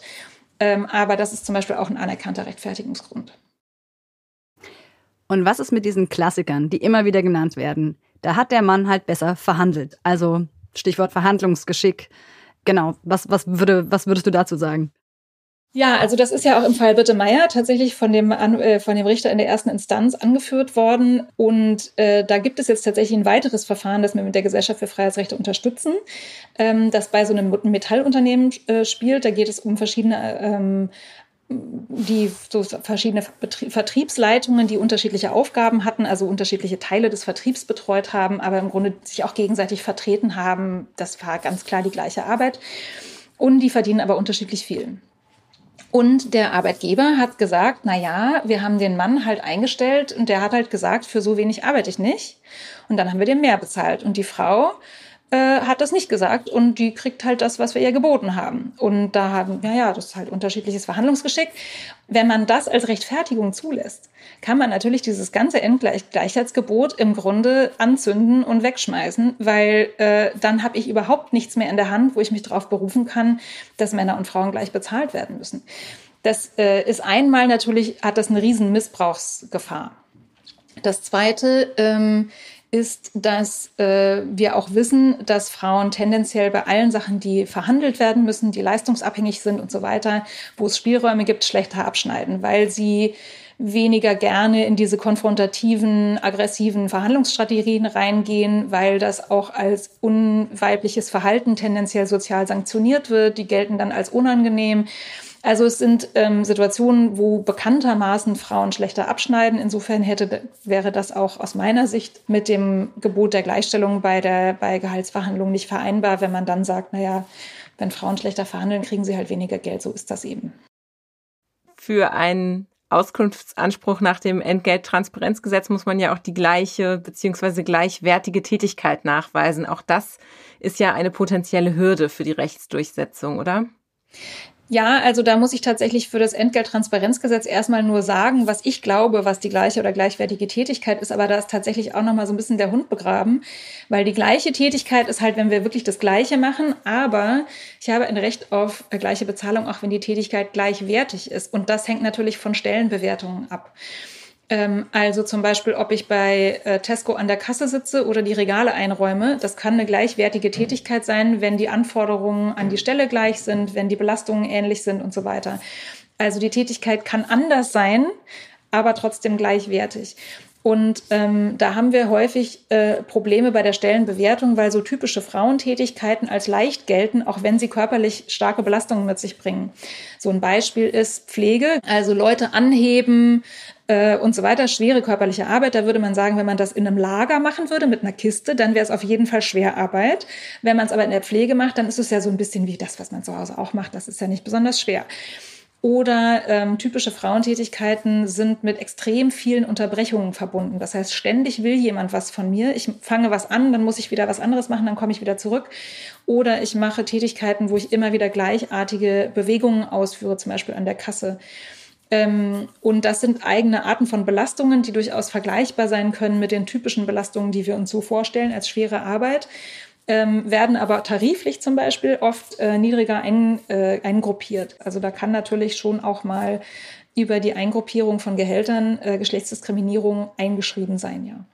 Speaker 3: Ähm, aber das ist zum Beispiel auch ein anerkannter Rechtfertigungsgrund.
Speaker 1: Und was ist mit diesen Klassikern, die immer wieder genannt werden? Da hat der Mann halt besser verhandelt. Also Stichwort Verhandlungsgeschick. Genau. Was, was, würde, was würdest du dazu sagen?
Speaker 3: Ja, also das ist ja auch im Fall Bitte Meier tatsächlich von dem, äh, von dem Richter in der ersten Instanz angeführt worden. Und äh, da gibt es jetzt tatsächlich ein weiteres Verfahren, das wir mit der Gesellschaft für Freiheitsrechte unterstützen, ähm, das bei so einem Metallunternehmen äh, spielt. Da geht es um verschiedene ähm, die so verschiedene Vertriebsleitungen, die unterschiedliche Aufgaben hatten, also unterschiedliche Teile des Vertriebs betreut haben, aber im Grunde sich auch gegenseitig vertreten haben. Das war ganz klar die gleiche Arbeit. Und die verdienen aber unterschiedlich viel. Und der Arbeitgeber hat gesagt, na ja, wir haben den Mann halt eingestellt und der hat halt gesagt, für so wenig arbeite ich nicht. Und dann haben wir dem mehr bezahlt. Und die Frau äh, hat das nicht gesagt und die kriegt halt das, was wir ihr geboten haben. Und da haben, ja, ja, das ist halt unterschiedliches Verhandlungsgeschick. Wenn man das als Rechtfertigung zulässt, kann man natürlich dieses ganze Endgleichheitsgebot im Grunde anzünden und wegschmeißen, weil äh, dann habe ich überhaupt nichts mehr in der Hand, wo ich mich darauf berufen kann, dass Männer und Frauen gleich bezahlt werden müssen. Das äh, ist einmal natürlich, hat das eine riesen Missbrauchsgefahr. Das zweite, ähm, ist, dass äh, wir auch wissen, dass Frauen tendenziell bei allen Sachen, die verhandelt werden müssen, die leistungsabhängig sind und so weiter, wo es Spielräume gibt, schlechter abschneiden, weil sie weniger gerne in diese konfrontativen, aggressiven Verhandlungsstrategien reingehen, weil das auch als unweibliches Verhalten tendenziell sozial sanktioniert wird. Die gelten dann als unangenehm. Also es sind ähm, Situationen, wo bekanntermaßen Frauen schlechter abschneiden. Insofern hätte, wäre das auch aus meiner Sicht mit dem Gebot der Gleichstellung bei der bei Gehaltsverhandlungen nicht vereinbar, wenn man dann sagt, naja, wenn Frauen schlechter verhandeln, kriegen sie halt weniger Geld. So ist das eben.
Speaker 2: Für einen Auskunftsanspruch nach dem Entgelttransparenzgesetz muss man ja auch die gleiche bzw. gleichwertige Tätigkeit nachweisen. Auch das ist ja eine potenzielle Hürde für die Rechtsdurchsetzung, oder?
Speaker 3: Ja, also da muss ich tatsächlich für das Entgelttransparenzgesetz erstmal nur sagen, was ich glaube, was die gleiche oder gleichwertige Tätigkeit ist, aber da ist tatsächlich auch nochmal so ein bisschen der Hund begraben, weil die gleiche Tätigkeit ist halt, wenn wir wirklich das Gleiche machen, aber ich habe ein Recht auf gleiche Bezahlung, auch wenn die Tätigkeit gleichwertig ist. Und das hängt natürlich von Stellenbewertungen ab. Ähm, also zum Beispiel, ob ich bei äh, Tesco an der Kasse sitze oder die Regale einräume. Das kann eine gleichwertige Tätigkeit sein, wenn die Anforderungen an die Stelle gleich sind, wenn die Belastungen ähnlich sind und so weiter. Also die Tätigkeit kann anders sein, aber trotzdem gleichwertig. Und ähm, da haben wir häufig äh, Probleme bei der Stellenbewertung, weil so typische Frauentätigkeiten als leicht gelten, auch wenn sie körperlich starke Belastungen mit sich bringen. So ein Beispiel ist Pflege, also Leute anheben, äh, und so weiter, schwere körperliche Arbeit. Da würde man sagen, wenn man das in einem Lager machen würde mit einer Kiste, dann wäre es auf jeden Fall Schwerarbeit. Wenn man es aber in der Pflege macht, dann ist es ja so ein bisschen wie das, was man zu Hause auch macht. Das ist ja nicht besonders schwer. Oder ähm, typische Frauentätigkeiten sind mit extrem vielen Unterbrechungen verbunden. Das heißt, ständig will jemand was von mir. Ich fange was an, dann muss ich wieder was anderes machen, dann komme ich wieder zurück. Oder ich mache Tätigkeiten, wo ich immer wieder gleichartige Bewegungen ausführe, zum Beispiel an der Kasse. Ähm, und das sind eigene Arten von Belastungen, die durchaus vergleichbar sein können mit den typischen Belastungen, die wir uns so vorstellen als schwere Arbeit. Ähm, werden aber tariflich zum Beispiel oft äh, niedriger ein, äh, eingruppiert. Also da kann natürlich schon auch mal über die Eingruppierung von Gehältern äh, Geschlechtsdiskriminierung eingeschrieben sein, ja.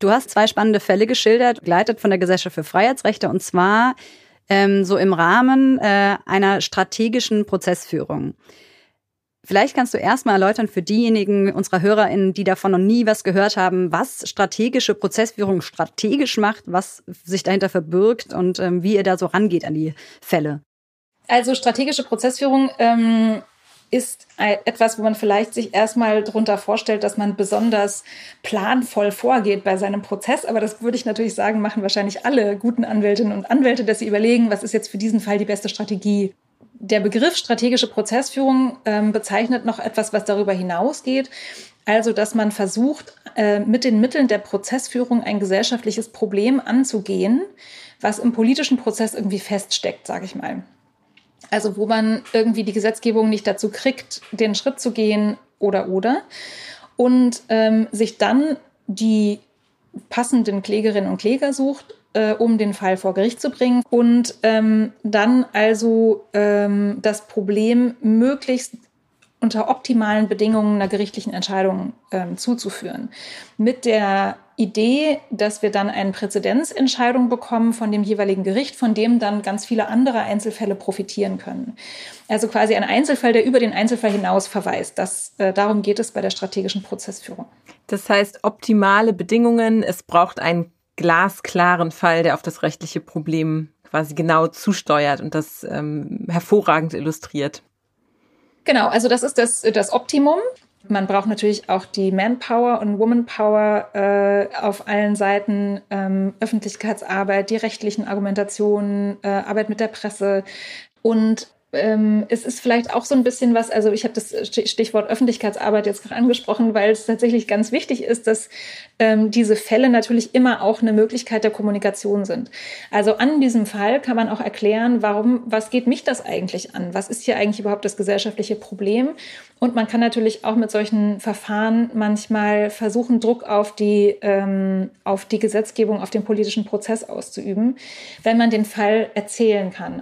Speaker 1: Du hast zwei spannende Fälle geschildert, begleitet von der Gesellschaft für Freiheitsrechte, und zwar ähm, so im Rahmen äh, einer strategischen Prozessführung. Vielleicht kannst du erstmal erläutern für diejenigen unserer HörerInnen, die davon noch nie was gehört haben, was strategische Prozessführung strategisch macht, was sich dahinter verbirgt und ähm, wie ihr da so rangeht an die Fälle.
Speaker 3: Also strategische Prozessführung ähm, ist etwas, wo man vielleicht sich erstmal darunter vorstellt, dass man besonders planvoll vorgeht bei seinem Prozess. Aber das würde ich natürlich sagen, machen wahrscheinlich alle guten Anwältinnen und Anwälte, dass sie überlegen, was ist jetzt für diesen Fall die beste Strategie der Begriff strategische Prozessführung ähm, bezeichnet noch etwas, was darüber hinausgeht. Also, dass man versucht, äh, mit den Mitteln der Prozessführung ein gesellschaftliches Problem anzugehen, was im politischen Prozess irgendwie feststeckt, sage ich mal. Also, wo man irgendwie die Gesetzgebung nicht dazu kriegt, den Schritt zu gehen oder oder. Und ähm, sich dann die passenden Klägerinnen und Kläger sucht äh, um den Fall vor Gericht zu bringen und ähm, dann also ähm, das Problem möglichst unter optimalen Bedingungen einer gerichtlichen Entscheidung ähm, zuzuführen. Mit der Idee, dass wir dann eine Präzedenzentscheidung bekommen von dem jeweiligen Gericht, von dem dann ganz viele andere Einzelfälle profitieren können. Also quasi ein Einzelfall, der über den Einzelfall hinaus verweist. Das, äh, darum geht es bei der strategischen Prozessführung.
Speaker 2: Das heißt, optimale Bedingungen, es braucht einen glasklaren Fall, der auf das rechtliche Problem quasi genau zusteuert und das ähm, hervorragend illustriert.
Speaker 3: Genau, also das ist das, das Optimum. Man braucht natürlich auch die Manpower und Womanpower äh, auf allen Seiten, ähm, Öffentlichkeitsarbeit, die rechtlichen Argumentationen, äh, Arbeit mit der Presse und ähm, es ist vielleicht auch so ein bisschen was, also ich habe das Stichwort Öffentlichkeitsarbeit jetzt gerade angesprochen, weil es tatsächlich ganz wichtig ist, dass ähm, diese Fälle natürlich immer auch eine Möglichkeit der Kommunikation sind. Also an diesem Fall kann man auch erklären, warum, was geht mich das eigentlich an? Was ist hier eigentlich überhaupt das gesellschaftliche Problem? Und man kann natürlich auch mit solchen Verfahren manchmal versuchen, Druck auf die, ähm, auf die Gesetzgebung, auf den politischen Prozess auszuüben, wenn man den Fall erzählen kann.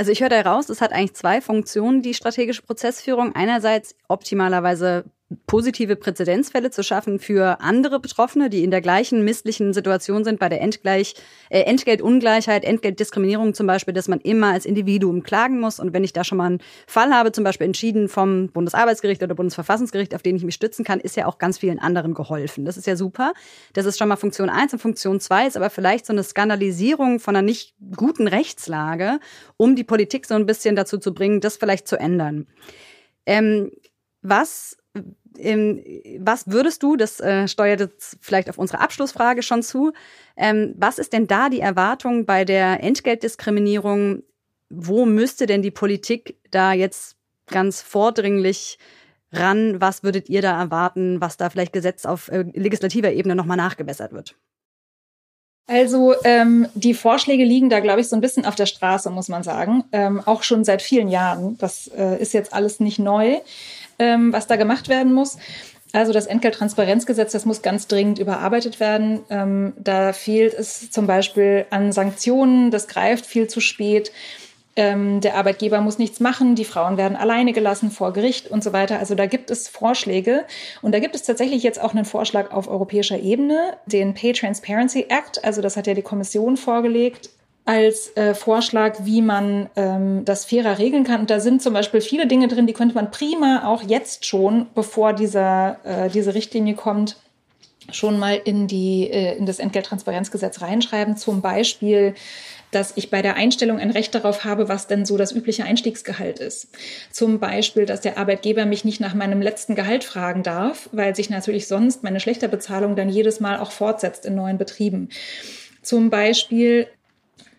Speaker 1: Also ich höre da raus, es hat eigentlich zwei Funktionen, die strategische Prozessführung. Einerseits optimalerweise positive Präzedenzfälle zu schaffen für andere Betroffene, die in der gleichen misslichen Situation sind bei der Entgleich, äh, Entgeltungleichheit, Entgeltdiskriminierung zum Beispiel, dass man immer als Individuum klagen muss. Und wenn ich da schon mal einen Fall habe, zum Beispiel entschieden vom Bundesarbeitsgericht oder Bundesverfassungsgericht, auf den ich mich stützen kann, ist ja auch ganz vielen anderen geholfen. Das ist ja super. Das ist schon mal Funktion eins und Funktion zwei ist aber vielleicht so eine Skandalisierung von einer nicht guten Rechtslage, um die Politik so ein bisschen dazu zu bringen, das vielleicht zu ändern. Ähm, was ähm, was würdest du, das äh, steuert jetzt vielleicht auf unsere Abschlussfrage schon zu, ähm, was ist denn da die Erwartung bei der Entgeltdiskriminierung wo müsste denn die Politik da jetzt ganz vordringlich ran? Was würdet ihr da erwarten, was da vielleicht Gesetz auf äh, legislativer Ebene nochmal nachgebessert wird?
Speaker 3: Also ähm, die Vorschläge liegen da, glaube ich, so ein bisschen auf der Straße, muss man sagen. Ähm, auch schon seit vielen Jahren. Das äh, ist jetzt alles nicht neu, ähm, was da gemacht werden muss. Also das Entgelttransparenzgesetz, das muss ganz dringend überarbeitet werden. Ähm, da fehlt es zum Beispiel an Sanktionen, das greift viel zu spät. Ähm, der Arbeitgeber muss nichts machen, die Frauen werden alleine gelassen vor Gericht und so weiter. Also da gibt es Vorschläge und da gibt es tatsächlich jetzt auch einen Vorschlag auf europäischer Ebene, den Pay Transparency Act. Also das hat ja die Kommission vorgelegt als äh, Vorschlag, wie man ähm, das fairer regeln kann. Und da sind zum Beispiel viele Dinge drin, die könnte man prima auch jetzt schon, bevor dieser, äh, diese Richtlinie kommt, schon mal in, die, äh, in das Entgelttransparenzgesetz reinschreiben. Zum Beispiel dass ich bei der Einstellung ein Recht darauf habe, was denn so das übliche Einstiegsgehalt ist. Zum Beispiel, dass der Arbeitgeber mich nicht nach meinem letzten Gehalt fragen darf, weil sich natürlich sonst meine schlechte Bezahlung dann jedes Mal auch fortsetzt in neuen Betrieben. Zum Beispiel,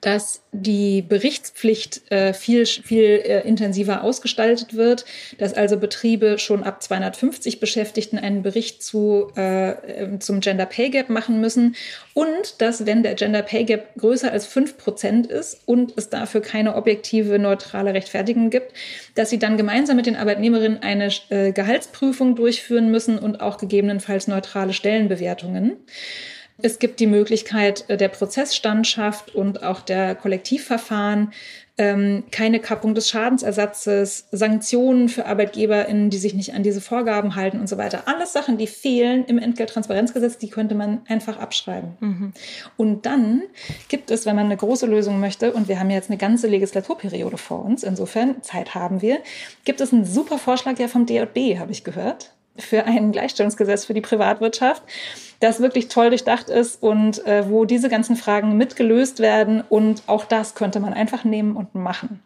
Speaker 3: dass die Berichtspflicht äh, viel, viel äh, intensiver ausgestaltet wird, dass also Betriebe schon ab 250 Beschäftigten einen Bericht zu, äh, ähm, zum Gender Pay Gap machen müssen und dass, wenn der Gender Pay Gap größer als fünf Prozent ist und es dafür keine objektive, neutrale Rechtfertigung gibt, dass sie dann gemeinsam mit den Arbeitnehmerinnen eine äh, Gehaltsprüfung durchführen müssen und auch gegebenenfalls neutrale Stellenbewertungen. Es gibt die Möglichkeit äh, der Prozessstandschaft und auch der Kollektivverfahren, ähm, keine Kappung des Schadensersatzes, Sanktionen für ArbeitgeberInnen, die sich nicht an diese Vorgaben halten und so weiter. Alles Sachen, die fehlen im Entgelttransparenzgesetz, die könnte man einfach abschreiben. Mhm. Und dann gibt es, wenn man eine große Lösung möchte, und wir haben jetzt eine ganze Legislaturperiode vor uns, insofern Zeit haben wir, gibt es einen super Vorschlag ja vom DJB, habe ich gehört für ein Gleichstellungsgesetz für die Privatwirtschaft, das wirklich toll durchdacht ist und äh, wo diese ganzen Fragen mitgelöst werden. Und auch das könnte man einfach nehmen und machen.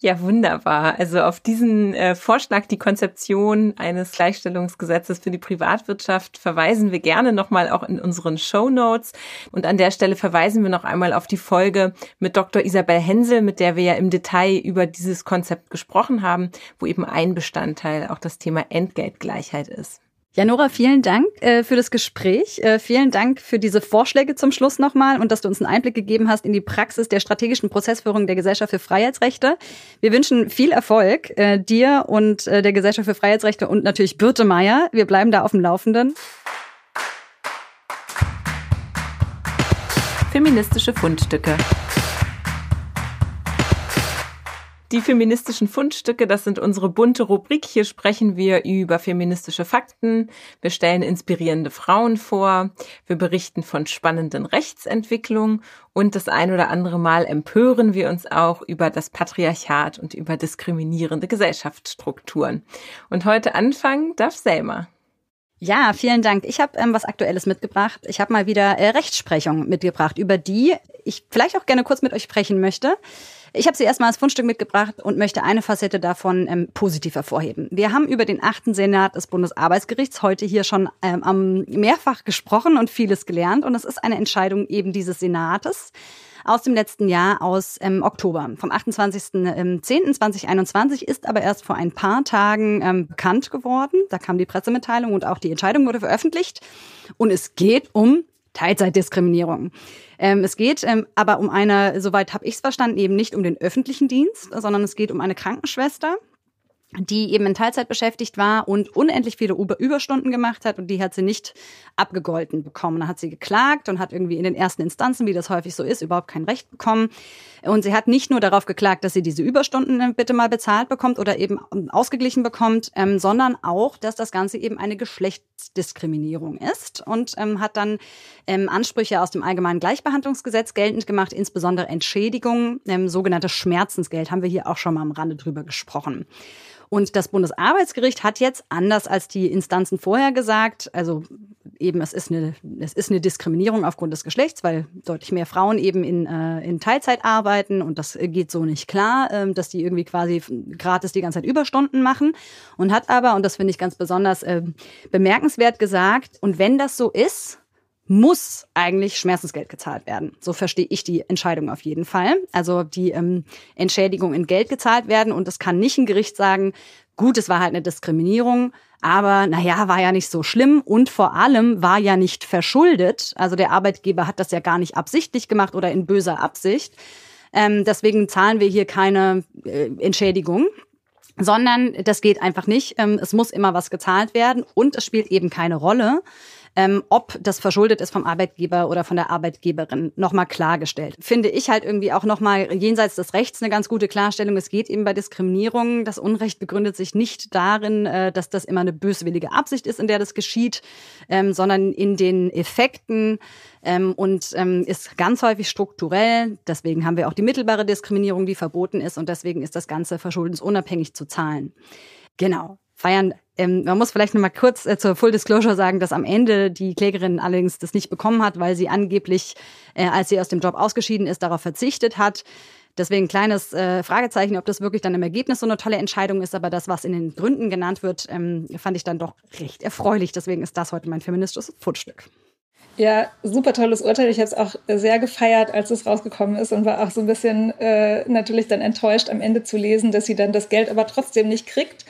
Speaker 2: Ja, wunderbar. Also auf diesen äh, Vorschlag, die Konzeption eines Gleichstellungsgesetzes für die Privatwirtschaft verweisen wir gerne nochmal auch in unseren Show Notes. Und an der Stelle verweisen wir noch einmal auf die Folge mit Dr. Isabel Hensel, mit der wir ja im Detail über dieses Konzept gesprochen haben, wo eben ein Bestandteil auch das Thema Entgeltgleichheit ist.
Speaker 1: Ja, Nora, vielen Dank äh, für das Gespräch. Äh, vielen Dank für diese Vorschläge zum Schluss nochmal und dass du uns einen Einblick gegeben hast in die Praxis der strategischen Prozessführung der Gesellschaft für Freiheitsrechte. Wir wünschen viel Erfolg äh, dir und äh, der Gesellschaft für Freiheitsrechte und natürlich Birte Meier. Wir bleiben da auf dem Laufenden.
Speaker 2: Feministische Fundstücke. Die feministischen Fundstücke, das sind unsere bunte Rubrik. Hier sprechen wir über feministische Fakten. Wir stellen inspirierende Frauen vor. Wir berichten von spannenden Rechtsentwicklungen und das ein oder andere Mal empören wir uns auch über das Patriarchat und über diskriminierende Gesellschaftsstrukturen. Und heute anfangen darf Selma.
Speaker 1: Ja, vielen Dank. Ich habe ähm, was Aktuelles mitgebracht. Ich habe mal wieder äh, Rechtsprechung mitgebracht, über die ich vielleicht auch gerne kurz mit euch sprechen möchte. Ich habe sie erstmal als Fundstück mitgebracht und möchte eine Facette davon ähm, positiv hervorheben. Wir haben über den achten Senat des Bundesarbeitsgerichts heute hier schon ähm, mehrfach gesprochen und vieles gelernt. Und es ist eine Entscheidung eben dieses Senates aus dem letzten Jahr aus ähm, Oktober. Vom 28.10.2021 ist aber erst vor ein paar Tagen ähm, bekannt geworden. Da kam die Pressemitteilung und auch die Entscheidung wurde veröffentlicht. Und es geht um Teilzeitdiskriminierung. Ähm, es geht ähm, aber um eine, soweit habe ich es verstanden, eben nicht um den öffentlichen Dienst, sondern es geht um eine Krankenschwester, die eben in Teilzeit beschäftigt war und unendlich viele Überstunden gemacht hat und die hat sie nicht abgegolten bekommen. Da hat sie geklagt und hat irgendwie in den ersten Instanzen, wie das häufig so ist, überhaupt kein Recht bekommen. Und sie hat nicht nur darauf geklagt, dass sie diese Überstunden bitte mal bezahlt bekommt oder eben ausgeglichen bekommt, ähm, sondern auch, dass das Ganze eben eine Geschlechtsdiskriminierung ist und ähm, hat dann ähm, Ansprüche aus dem Allgemeinen Gleichbehandlungsgesetz geltend gemacht, insbesondere Entschädigungen, ähm, sogenanntes Schmerzensgeld, haben wir hier auch schon mal am Rande drüber gesprochen. Und das Bundesarbeitsgericht hat jetzt anders als die Instanzen vorher gesagt, also eben es ist eine, es ist eine Diskriminierung aufgrund des Geschlechts, weil deutlich mehr Frauen eben in, äh, in Teilzeit arbeiten und das geht so nicht klar, äh, dass die irgendwie quasi gratis die ganze Zeit Überstunden machen. Und hat aber, und das finde ich ganz besonders äh, bemerkenswert gesagt, und wenn das so ist, muss eigentlich Schmerzensgeld gezahlt werden. So verstehe ich die Entscheidung auf jeden Fall. Also die ähm, Entschädigung in Geld gezahlt werden und es kann nicht ein Gericht sagen, gut, es war halt eine Diskriminierung, aber naja, war ja nicht so schlimm und vor allem war ja nicht verschuldet. Also der Arbeitgeber hat das ja gar nicht absichtlich gemacht oder in böser Absicht. Ähm, deswegen zahlen wir hier keine äh, Entschädigung sondern das geht einfach nicht. Ähm, es muss immer was gezahlt werden und es spielt eben keine Rolle, ähm, ob das verschuldet ist vom Arbeitgeber oder von der Arbeitgeberin, nochmal klargestellt. Finde ich halt irgendwie auch nochmal jenseits des Rechts eine ganz gute Klarstellung. Es geht eben bei Diskriminierung. Das Unrecht begründet sich nicht darin, äh, dass das immer eine böswillige Absicht ist, in der das geschieht, ähm, sondern in den Effekten ähm, und ähm, ist ganz häufig strukturell. Deswegen haben wir auch die mittelbare Diskriminierung, die verboten ist und deswegen ist das Ganze verschuldensunabhängig zu zahlen. Genau. Feiern ähm, man muss vielleicht noch mal kurz äh, zur Full Disclosure sagen, dass am Ende die Klägerin allerdings das nicht bekommen hat, weil sie angeblich, äh, als sie aus dem Job ausgeschieden ist, darauf verzichtet hat. Deswegen ein kleines äh, Fragezeichen, ob das wirklich dann im Ergebnis so eine tolle Entscheidung ist. Aber das, was in den Gründen genannt wird, ähm, fand ich dann doch recht erfreulich. Deswegen ist das heute mein feministisches Fundstück.
Speaker 3: Ja, super tolles Urteil. Ich habe es auch sehr gefeiert, als es rausgekommen ist und war auch so ein bisschen äh, natürlich dann enttäuscht am Ende zu lesen, dass sie dann das Geld aber trotzdem nicht kriegt.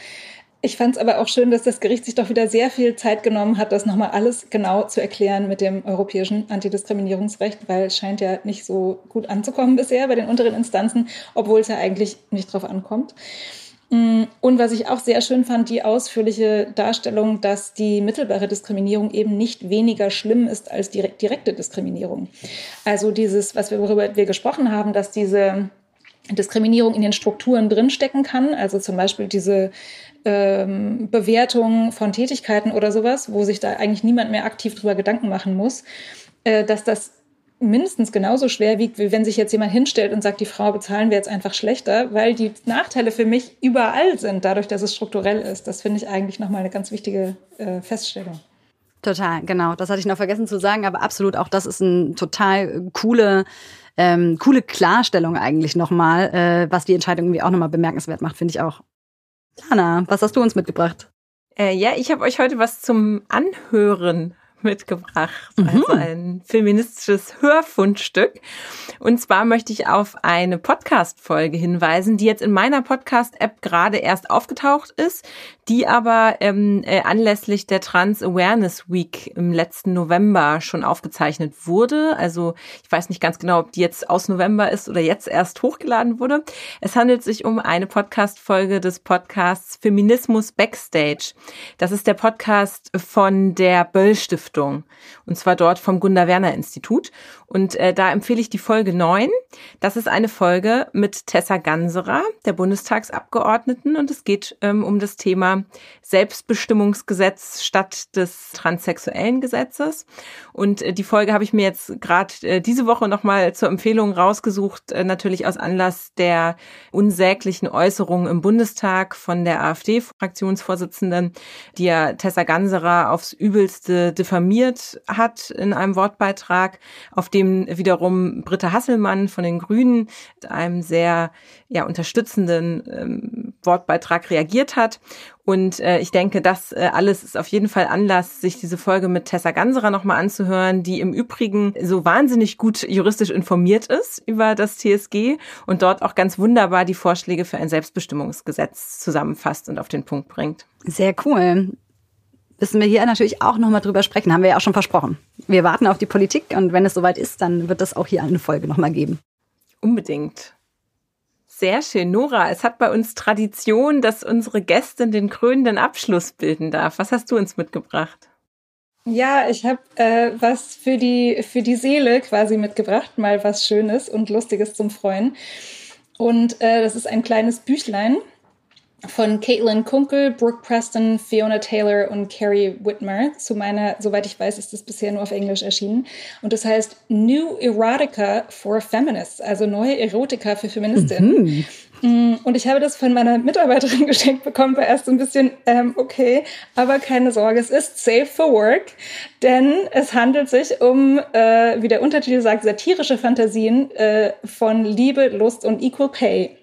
Speaker 3: Ich fand es aber auch schön, dass das Gericht sich doch wieder sehr viel Zeit genommen hat, das nochmal alles genau zu erklären mit dem europäischen Antidiskriminierungsrecht, weil es scheint ja nicht so gut anzukommen bisher bei den unteren Instanzen, obwohl es ja eigentlich nicht drauf ankommt. Mm, und was ich auch sehr schön fand, die ausführliche Darstellung, dass die mittelbare Diskriminierung eben nicht weniger schlimm ist als die direkte Diskriminierung. Also dieses, was wir, worüber wir gesprochen haben, dass diese Diskriminierung in den Strukturen drinstecken kann, also zum Beispiel diese ähm, Bewertung von Tätigkeiten oder sowas, wo sich da eigentlich niemand mehr aktiv drüber Gedanken machen muss, äh, dass das mindestens genauso schwer wiegt, wie wenn sich jetzt jemand hinstellt und sagt, die Frau bezahlen wir jetzt einfach schlechter, weil die Nachteile für mich überall sind, dadurch, dass es strukturell ist. Das finde ich eigentlich nochmal eine ganz wichtige äh, Feststellung.
Speaker 1: Total, genau. Das hatte ich noch vergessen zu sagen, aber absolut auch das ist ein total coole, ähm, coole Klarstellung eigentlich nochmal, äh, was die Entscheidung irgendwie auch nochmal bemerkenswert macht, finde ich auch. Lana, was hast du uns mitgebracht?
Speaker 2: Äh, ja, ich habe euch heute was zum Anhören mitgebracht. Mhm. Also ein feministisches Hörfundstück. Und zwar möchte ich auf eine Podcast-Folge hinweisen, die jetzt in meiner Podcast-App gerade erst aufgetaucht ist, die aber ähm, äh, anlässlich der Trans Awareness Week im letzten November schon aufgezeichnet wurde. Also ich weiß nicht ganz genau, ob die jetzt aus November ist oder jetzt erst hochgeladen wurde. Es handelt sich um eine Podcast-Folge des Podcasts Feminismus Backstage. Das ist der Podcast von der Böll Stiftung. Und zwar dort vom Gunda Werner Institut. Und äh, da empfehle ich die Folge 9. Das ist eine Folge mit Tessa Ganserer, der Bundestagsabgeordneten. Und es geht ähm, um das Thema Selbstbestimmungsgesetz statt des transsexuellen Gesetzes. Und äh, die Folge habe ich mir jetzt gerade äh, diese Woche nochmal zur Empfehlung rausgesucht, äh, natürlich aus Anlass der unsäglichen Äußerungen im Bundestag von der AfD-Fraktionsvorsitzenden, die ja Tessa Ganserer aufs Übelste diffamiert hat in einem Wortbeitrag, auf dem wiederum Britta Hasselmann von den Grünen mit einem sehr ja, unterstützenden ähm, Wortbeitrag reagiert hat. Und äh, ich denke, das äh, alles ist auf jeden Fall Anlass, sich diese Folge mit Tessa Ganserer nochmal anzuhören, die im Übrigen so wahnsinnig gut juristisch informiert ist über das TSG und dort auch ganz wunderbar die Vorschläge für ein Selbstbestimmungsgesetz zusammenfasst und auf den Punkt bringt.
Speaker 1: Sehr cool müssen wir hier natürlich auch nochmal drüber sprechen. Haben wir ja auch schon versprochen. Wir warten auf die Politik und wenn es soweit ist, dann wird es auch hier eine Folge nochmal geben.
Speaker 2: Unbedingt. Sehr schön. Nora, es hat bei uns Tradition, dass unsere Gästin den krönenden Abschluss bilden darf. Was hast du uns mitgebracht?
Speaker 3: Ja, ich habe äh, was für die, für die Seele quasi mitgebracht, mal was Schönes und Lustiges zum Freuen. Und äh, das ist ein kleines Büchlein von Caitlin Kunkel, Brooke Preston, Fiona Taylor und Carrie Whitmer. Zu meiner, soweit ich weiß, ist das bisher nur auf Englisch erschienen. Und das heißt New Erotica for Feminists, also neue Erotika für Feministinnen. Mhm. Mm, und ich habe das von meiner Mitarbeiterin geschenkt bekommen, war erst so ein bisschen ähm, okay, aber keine Sorge, es ist safe for work, denn es handelt sich um, äh, wie der Untertitel sagt, satirische Fantasien äh, von Liebe, Lust und Equal Pay.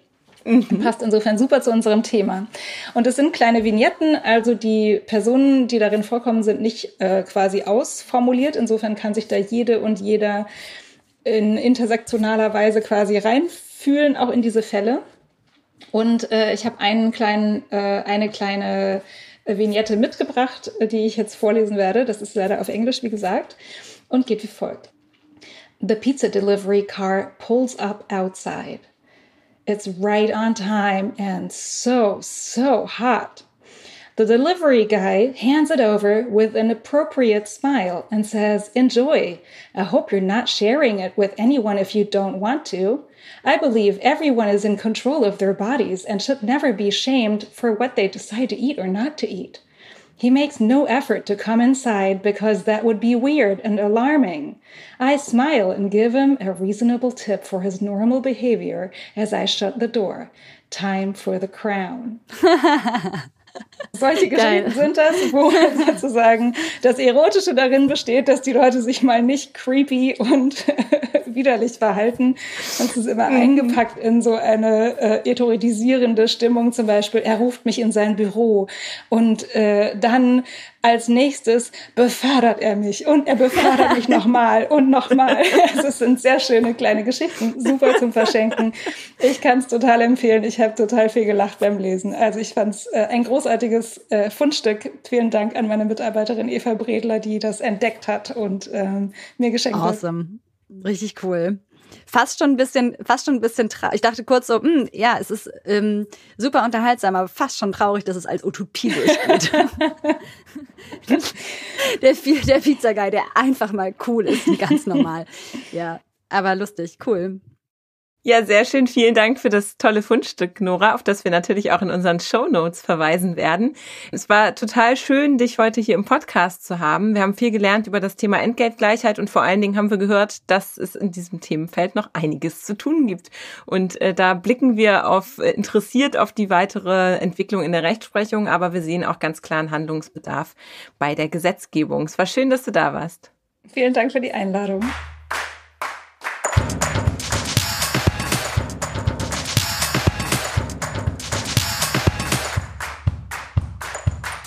Speaker 3: Mhm. Passt insofern super zu unserem Thema. Und es sind kleine Vignetten, also die Personen, die darin vorkommen, sind nicht äh, quasi ausformuliert. Insofern kann sich da jede und jeder in intersektionaler Weise quasi reinfühlen, auch in diese Fälle. Und äh, ich habe einen kleinen, äh, eine kleine Vignette mitgebracht, die ich jetzt vorlesen werde. Das ist leider auf Englisch, wie gesagt, und geht wie folgt. The pizza delivery car pulls up outside. It's right on time and so, so hot. The delivery guy hands it over with an appropriate smile and says, Enjoy. I hope you're not sharing it with anyone if you don't want to. I believe everyone is in control of their bodies and should never be shamed for what they decide to eat or not to eat. He makes no effort to come inside because that would be weird and alarming. I smile and give him a reasonable tip for his normal behavior as I shut the door. Time for the crown. Solche Geschichten sind das, wo sozusagen das Erotische darin besteht, dass die Leute sich mal nicht creepy und widerlich verhalten. Und es ist immer mhm. eingepackt in so eine äh, erotisierende Stimmung. Zum Beispiel, er ruft mich in sein Büro und äh, dann als nächstes befördert er mich und er befördert mich nochmal und nochmal. Es sind sehr schöne kleine Geschichten, super zum Verschenken. Ich kann es total empfehlen. Ich habe total viel gelacht beim Lesen. Also ich fand es äh, ein großartiges äh, Fundstück. Vielen Dank an meine Mitarbeiterin Eva Bredler, die das entdeckt hat und ähm, mir geschenkt
Speaker 1: awesome. hat. Awesome. Richtig cool fast schon ein bisschen, fast schon ein bisschen traurig. Ich dachte kurz so, mh, hm, ja, es ist ähm, super unterhaltsam, aber fast schon traurig, dass es als Utopie durchgeht. der, der Pizza-Guy, der einfach mal cool ist, ganz normal. Ja, aber lustig, cool.
Speaker 2: Ja, sehr schön. Vielen Dank für das tolle Fundstück, Nora, auf das wir natürlich auch in unseren Show Notes verweisen werden. Es war total schön, dich heute hier im Podcast zu haben. Wir haben viel gelernt über das Thema Entgeltgleichheit und vor allen Dingen haben wir gehört, dass es in diesem Themenfeld noch einiges zu tun gibt. Und äh, da blicken wir auf äh, interessiert auf die weitere Entwicklung in der Rechtsprechung, aber wir sehen auch ganz klaren Handlungsbedarf bei der Gesetzgebung. Es war schön, dass du da warst.
Speaker 3: Vielen Dank für die Einladung.